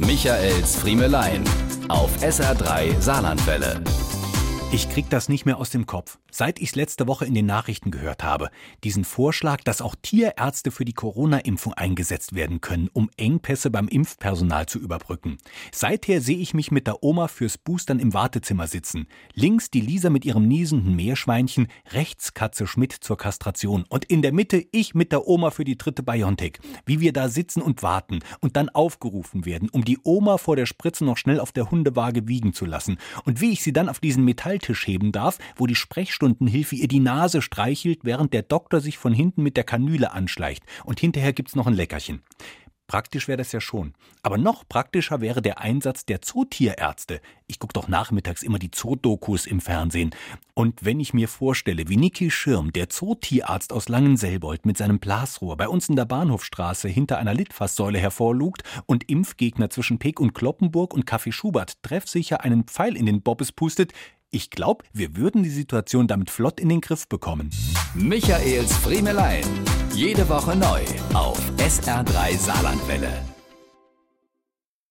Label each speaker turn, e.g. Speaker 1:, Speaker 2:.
Speaker 1: Michaels Friemelein auf SR3 Saarlandwelle.
Speaker 2: Ich krieg das nicht mehr aus dem Kopf. Seit ich es letzte Woche in den Nachrichten gehört habe, diesen Vorschlag, dass auch Tierärzte für die Corona-Impfung eingesetzt werden können, um Engpässe beim Impfpersonal zu überbrücken. Seither sehe ich mich mit der Oma fürs Boostern im Wartezimmer sitzen. Links die Lisa mit ihrem niesenden Meerschweinchen, rechts Katze Schmidt zur Kastration und in der Mitte ich mit der Oma für die dritte Biontech. Wie wir da sitzen und warten und dann aufgerufen werden, um die Oma vor der Spritze noch schnell auf der Hundewaage wiegen zu lassen und wie ich sie dann auf diesen Metalltisch heben darf, wo die Sprechstunde Sprechstundenhilfe ihr die Nase streichelt, während der Doktor sich von hinten mit der Kanüle anschleicht. Und hinterher gibt's noch ein Leckerchen. Praktisch wäre das ja schon. Aber noch praktischer wäre der Einsatz der Zootierärzte. Ich gucke doch nachmittags immer die Zoodokus im Fernsehen. Und wenn ich mir vorstelle, wie Niki Schirm, der Zootierarzt aus Langenselbold mit seinem Blasrohr bei uns in der Bahnhofstraße hinter einer Litfaßsäule hervorlugt und Impfgegner zwischen Peek und Kloppenburg und Kaffee Schubert treffsicher einen Pfeil in den Bobbes pustet, ich glaube, wir würden die Situation damit flott in den Griff bekommen.
Speaker 1: Michaels Friemelein. Jede Woche neu auf SR3 Saarlandwelle.